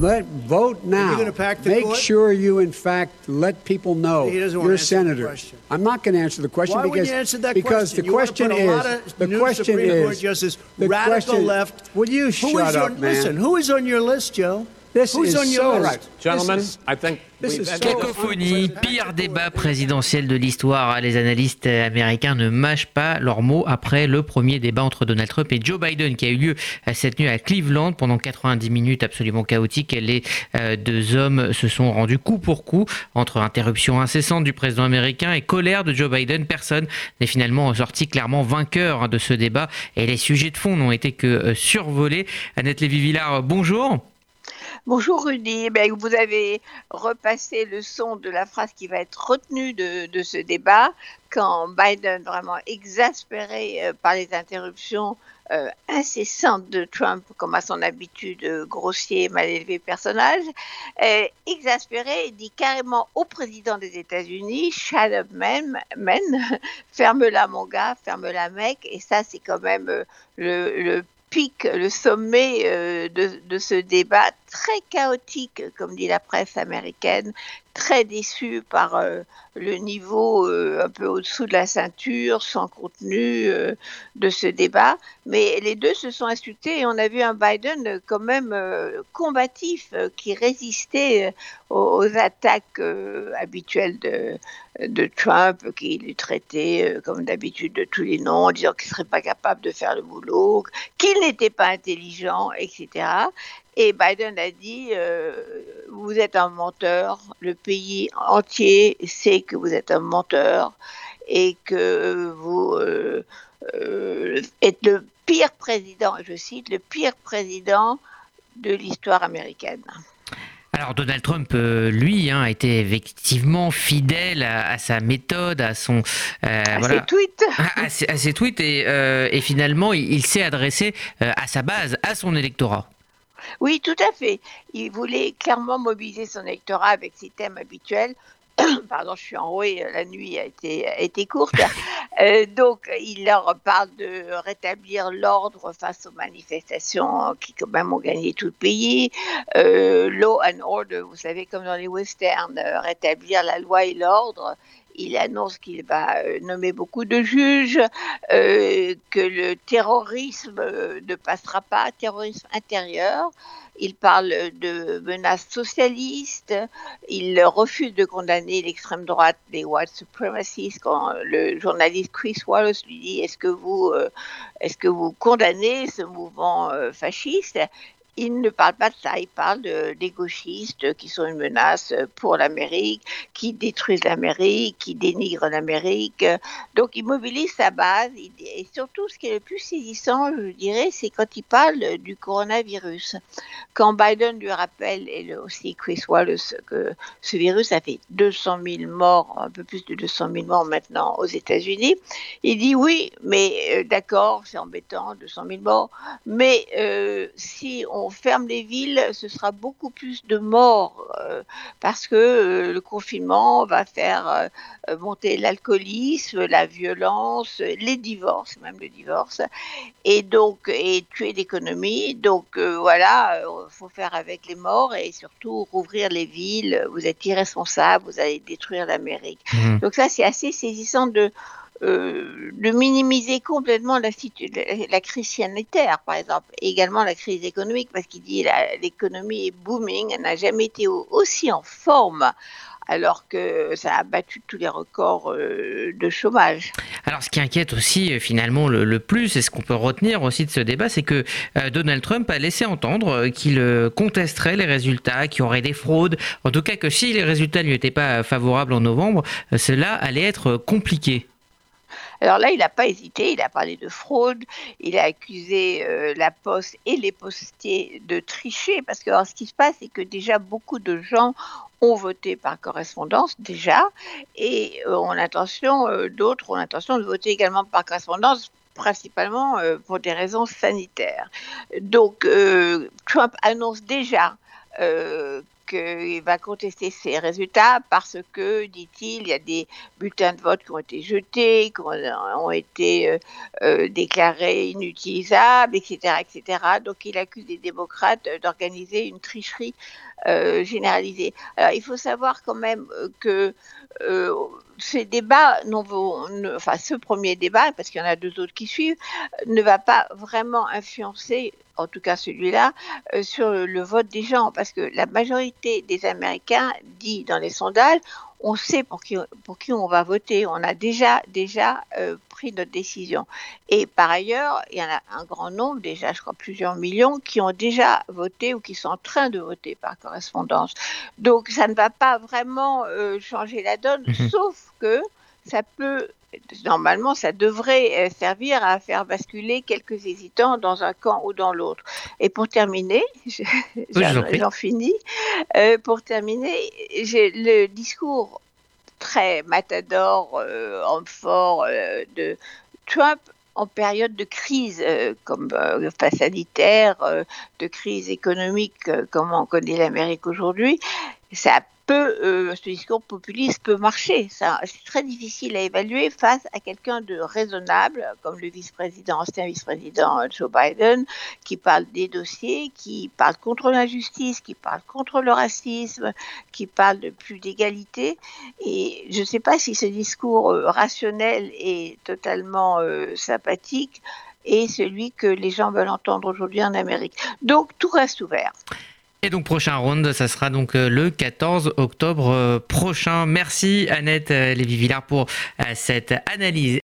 Let vote now. Make sure you, in fact, let people know you're a senator. I'm not going to answer the question Why because you answer that because question? the question is the question is Justice, the radical question, left. Will you shut is up, on, man? Listen, who is on your list, Joe? This Who's is on your so list? right. Gentlemen, This is- I think this we've is had- so Cacophonie, pire débat présidentiel de l'histoire. Les analystes américains ne mâchent pas leurs mots après le premier débat entre Donald Trump et Joe Biden qui a eu lieu cette nuit à Cleveland pendant 90 minutes absolument chaotiques. Les euh, deux hommes se sont rendus coup pour coup entre interruption incessante du président américain et colère de Joe Biden. Personne n'est finalement sorti clairement vainqueur de ce débat et les sujets de fond n'ont été que euh, survolés. Annette Lévy-Villard, bonjour. Bonjour Rudy, Ben, vous avez repassé le son de la phrase qui va être retenue de, ce débat. Quand Biden, vraiment exaspéré euh, par les interruptions euh, incessantes de Trump, comme à son habitude euh, grossier, mal élevé personnage, exaspéré, dit carrément au président des États-Unis, shut up man, ferme-la mon gars, ferme-la mec, et ça c'est quand même le, le pic, le sommet euh, de, de, ce débat très chaotique, comme dit la presse américaine, très déçu par euh, le niveau euh, un peu au-dessous de la ceinture, sans contenu euh, de ce débat. Mais les deux se sont insultés et on a vu un Biden quand même combatif qui résistait aux, attaques habituelles de, de Trump, qui lui traitait comme d'habitude de tous les noms, disant qu'il ne serait pas capable de faire le boulot, qu'il n'était pas intelligent, etc. Et Biden a dit, euh, vous êtes un menteur, le pays entier sait que vous êtes un menteur et que vous euh, euh, êtes le pire président, je cite, le pire président de l'histoire américaine. Alors Donald Trump, lui, hein, a été effectivement fidèle à, à, sa méthode, à son euh, à voilà, ses tweets, à, ses, à, ses, tweets et, euh, et finalement il, il s'est adressé euh, à sa base, à son électorat. Oui, tout à fait. Il voulait clairement mobiliser son électorat avec ses thèmes habituels. Pardon, je suis enrouée, la nuit a été, a été courte. euh, donc, il leur parle de rétablir l'ordre face aux manifestations qui, quand même, ont gagné tout le pays. Euh, law and order, vous savez, comme dans les westerns, euh, rétablir la loi et l'ordre il annonce qu'il va euh, nommer beaucoup de juges, euh, que le terrorisme euh, ne passera pas, terrorisme intérieur. Il parle de menaces socialistes. Il refuse de condamner l'extrême droite, les white supremacists. Quand le journaliste Chris Wallace lui dit Est-ce que vous, est-ce que vous condamnez ce mouvement fasciste? Il ne parle pas de ça, il parle de, des gauchistes qui sont une menace pour l'Amérique, qui détruisent l'Amérique, qui dénigrent l'Amérique. Donc il mobilise sa base et surtout ce qui est le plus saisissant, je dirais, c'est quand il parle du coronavirus. Quand Biden lui rappelle, et aussi Chris Wallace, que ce virus a fait 200 000 morts, un peu plus de 200 000 morts maintenant aux États-Unis, il dit oui, mais euh, d'accord, c'est embêtant, 200 000 morts, mais euh, si on ferme les villes, ce sera beaucoup plus de morts euh, parce que euh, le confinement va faire euh, monter l'alcoolisme, la violence, les divorces, même le divorce, et donc et tuer l'économie. Donc voilà, il faut faire avec les morts et surtout rouvrir les villes. Vous êtes irresponsable, vous allez détruire l'Amérique. Mmh. Donc ça, c'est assez saisissant de euh, de minimiser complètement la, crise sanitaire, par exemple, et également la crise économique, parce qu'il dit l'économie est booming, elle n'a jamais été aussi en forme alors que ça a battu tous les records euh, de chômage. Alors ce qui inquiète aussi euh, finalement le, plus, et ce qu'on peut retenir aussi de ce débat, c'est que Donald Trump a laissé entendre qu'il contesterait les résultats, qu'il y aurait des fraudes, en tout cas que si les résultats ne lui étaient pas favorables en novembre, cela allait être compliqué. Alors là, il n'a pas hésité, il a parlé de fraude, il a accusé euh, la Poste et les postiers de tricher, parce que ce qui se passe, c'est que déjà beaucoup de gens ont voté par correspondance déjà, et euh, l'intention, euh, d'autres ont l'intention de voter également par correspondance principalement euh, pour des raisons sanitaires. Donc, Trump annonce déjà qu'il va contester ces résultats parce que, dit-il, il y a des bulletins de vote qui ont été jetés, qui ont, été déclarés inutilisables, etc., etc. Donc il accuse les démocrates d'organiser une tricherie généralisée. Alors il faut savoir quand même que ces débats, enfin ce premier débat, parce qu'il y en a deux autres qui suivent, ne va pas vraiment influencer, en tout cas celui-là, euh, sur le vote des gens, parce que la majorité des Américains dit dans les sondages, on sait pour qui, pour qui on va voter. On a déjà, déjà euh, pris notre décision. Et par ailleurs, il y en a un grand nombre, déjà, je crois plusieurs millions, qui ont déjà voté ou qui sont en train de voter par correspondance. Donc, ça ne va pas vraiment euh, changer la donne, mhm. sauf que ça peut normalement, ça devrait euh, servir à faire basculer quelques hésitants dans un camp ou dans l'autre. Et pour terminer, j'en finis, euh, pour terminer, j'ai le discours très matador, euh, en fort de Trump en période de crise, comme phase sanitaire, de crise économique, comme on connaît l'Amérique aujourd'hui, ça euh, ce discours populiste peut marcher. C'est très difficile à évaluer face à quelqu'un de raisonnable, comme le vice-président, ancien vice-président Joe Biden, qui parle des dossiers, qui parle contre l'injustice, qui parle contre le racisme, qui parle de plus d'égalité. Et je ne sais pas si ce discours euh, rationnel et totalement euh, sympathique est celui que les gens veulent entendre aujourd'hui en Amérique. Donc tout reste ouvert. Et donc prochain round, ça sera donc euh, le 14 octobre euh, prochain. Merci Annette euh, Lévy-Villard pour cette analyse.